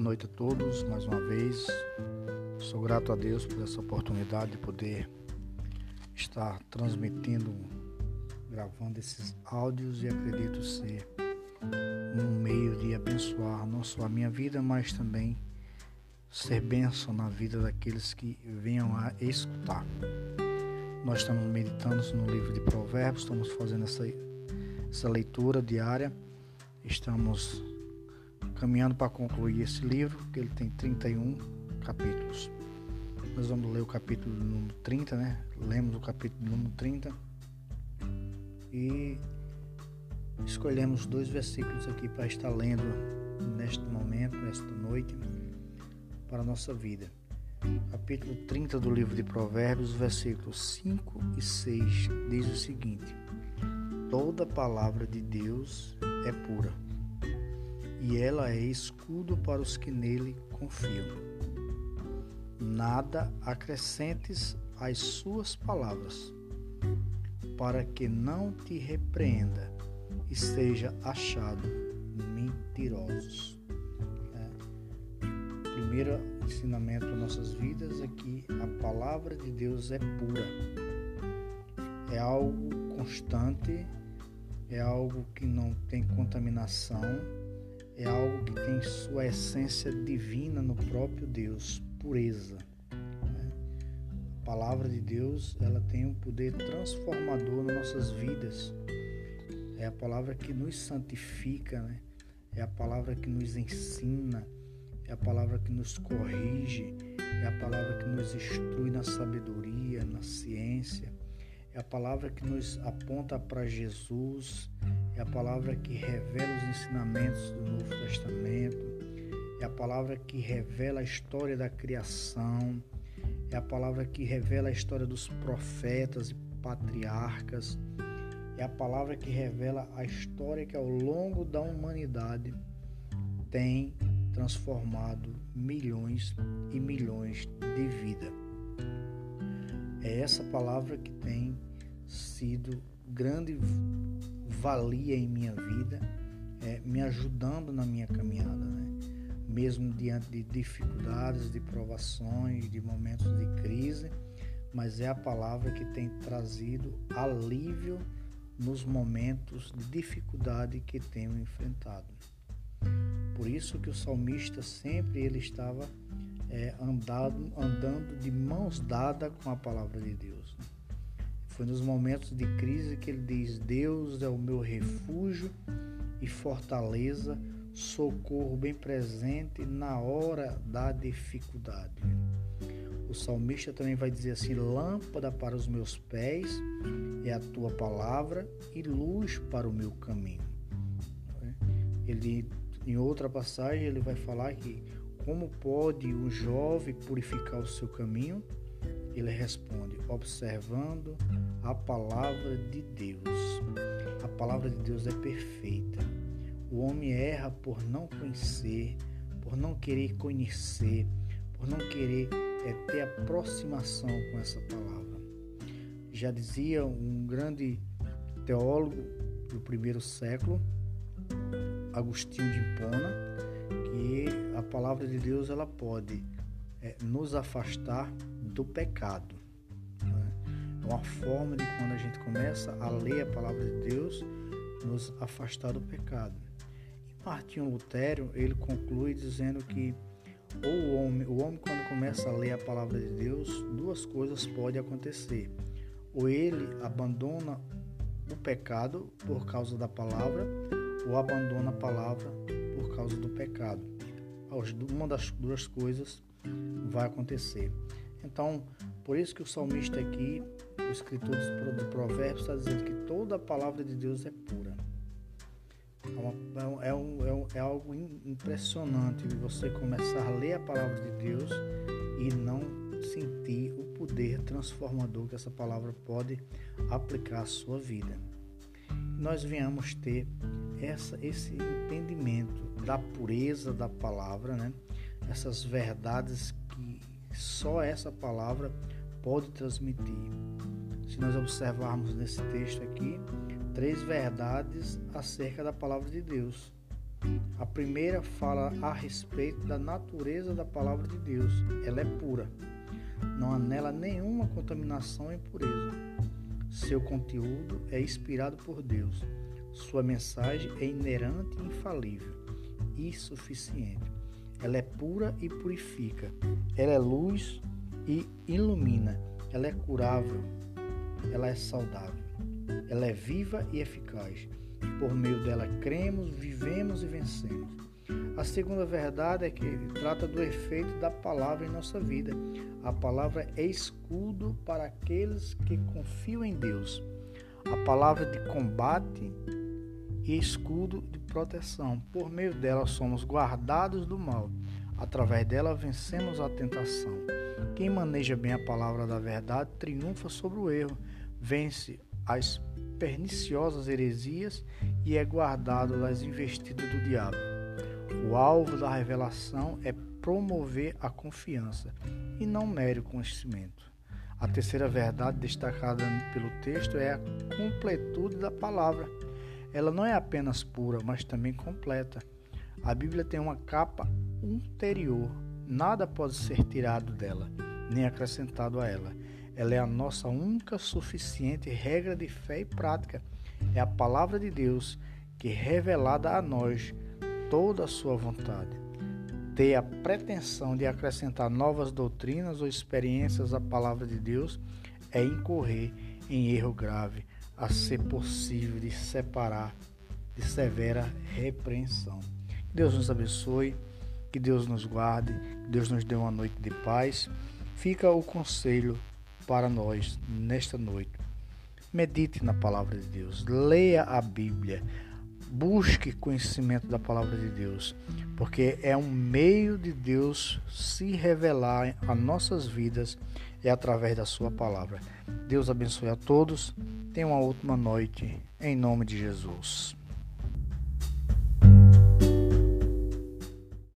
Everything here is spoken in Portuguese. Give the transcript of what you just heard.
Boa noite a todos, mais uma vez. Sou grato a Deus por essa oportunidade de poder estar transmitindo, gravando esses áudios e acredito ser um meio de abençoar não só a minha vida, mas também ser bênção na vida daqueles que venham a escutar. Nós estamos meditando no livro de Provérbios, estamos fazendo essa, essa leitura diária, estamos caminhando para concluir esse livro, que ele tem 31 capítulos. Nós vamos ler o capítulo número 30, né? Lemos o capítulo número 30 e escolhemos dois versículos aqui para estar lendo neste momento, nesta noite, para a nossa vida. Capítulo 30 do livro de Provérbios, versículos 5 e 6 diz o seguinte: Toda palavra de Deus é pura e ela é escudo para os que nele confiam. Nada acrescentes às suas palavras, para que não te repreenda e seja achado mentirosos. É. Primeiro ensinamento das nossas vidas é que a palavra de Deus é pura, é algo constante, é algo que não tem contaminação é algo que tem sua essência divina no próprio Deus, pureza. Né? A palavra de Deus ela tem um poder transformador nas nossas vidas. É a palavra que nos santifica, né? é a palavra que nos ensina, é a palavra que nos corrige, é a palavra que nos instrui na sabedoria, na ciência, é a palavra que nos aponta para Jesus, é a palavra que revela os ensinamentos do Novo Testamento, é a palavra que revela a história da criação, é a palavra que revela a história dos profetas e patriarcas, é a palavra que revela a história que ao longo da humanidade tem transformado milhões e milhões de vida. É essa palavra que tem sido grande valia em minha vida, é, me ajudando na minha caminhada, né? mesmo diante de dificuldades, de provações, de momentos de crise, mas é a palavra que tem trazido alívio nos momentos de dificuldade que tenho enfrentado. Por isso que o salmista sempre ele estava é, andado, andando de mãos dadas com a palavra de Deus. Né? Foi nos momentos de crise que ele diz: Deus é o meu refúgio e fortaleza, socorro bem presente na hora da dificuldade. O salmista também vai dizer assim: Lâmpada para os meus pés é a tua palavra e luz para o meu caminho. Ele, em outra passagem, ele vai falar que como pode um jovem purificar o seu caminho? Ele responde: observando a palavra de Deus. A palavra de Deus é perfeita. O homem erra por não conhecer, por não querer conhecer, por não querer é, ter aproximação com essa palavra. Já dizia um grande teólogo do primeiro século, Agostinho de Hipona, que a palavra de Deus ela pode é, nos afastar do pecado. Né? É uma forma de quando a gente começa a ler a palavra de Deus, nos afastar do pecado. E Martinho Lutero ele conclui dizendo que o homem, o homem quando começa a ler a palavra de Deus, duas coisas podem acontecer. Ou ele abandona o pecado por causa da palavra, ou abandona a palavra por causa do pecado. Uma das duas coisas vai acontecer. Então, por isso que o salmista aqui, o escritor do Provérbios, está dizendo que toda a palavra de Deus é pura. É, uma, é, um, é, um, é algo impressionante você começar a ler a palavra de Deus e não sentir o poder transformador que essa palavra pode aplicar à sua vida. Nós venhamos ter essa, esse entendimento da pureza da palavra, né? Essas verdades que só essa palavra pode transmitir. Se nós observarmos nesse texto aqui, três verdades acerca da palavra de Deus. A primeira fala a respeito da natureza da palavra de Deus. Ela é pura. Não há nela nenhuma contaminação e impureza. Seu conteúdo é inspirado por Deus. Sua mensagem é inerente e infalível e suficiente. Ela é pura e purifica. Ela é luz e ilumina. Ela é curável. Ela é saudável. Ela é viva e eficaz. Por meio dela cremos, vivemos e vencemos. A segunda verdade é que trata do efeito da palavra em nossa vida. A palavra é escudo para aqueles que confiam em Deus. A palavra de combate e escudo de proteção. Por meio dela somos guardados do mal. Através dela vencemos a tentação. Quem maneja bem a palavra da verdade triunfa sobre o erro, vence as perniciosas heresias e é guardado das investidas do diabo. O alvo da revelação é promover a confiança e não mero conhecimento. A terceira verdade destacada pelo texto é a completude da palavra. Ela não é apenas pura, mas também completa. A Bíblia tem uma capa interior, nada pode ser tirado dela, nem acrescentado a ela. Ela é a nossa única suficiente regra de fé e prática. É a palavra de Deus que revelada a nós toda a sua vontade. Ter a pretensão de acrescentar novas doutrinas ou experiências à palavra de Deus é incorrer em erro grave, a ser possível de separar de severa repreensão. Deus nos abençoe, que Deus nos guarde, que Deus nos dê uma noite de paz. Fica o conselho para nós nesta noite. Medite na palavra de Deus, leia a Bíblia, busque conhecimento da palavra de Deus, porque é um meio de Deus se revelar a nossas vidas é através da sua palavra. Deus abençoe a todos. Tenha uma última noite em nome de Jesus.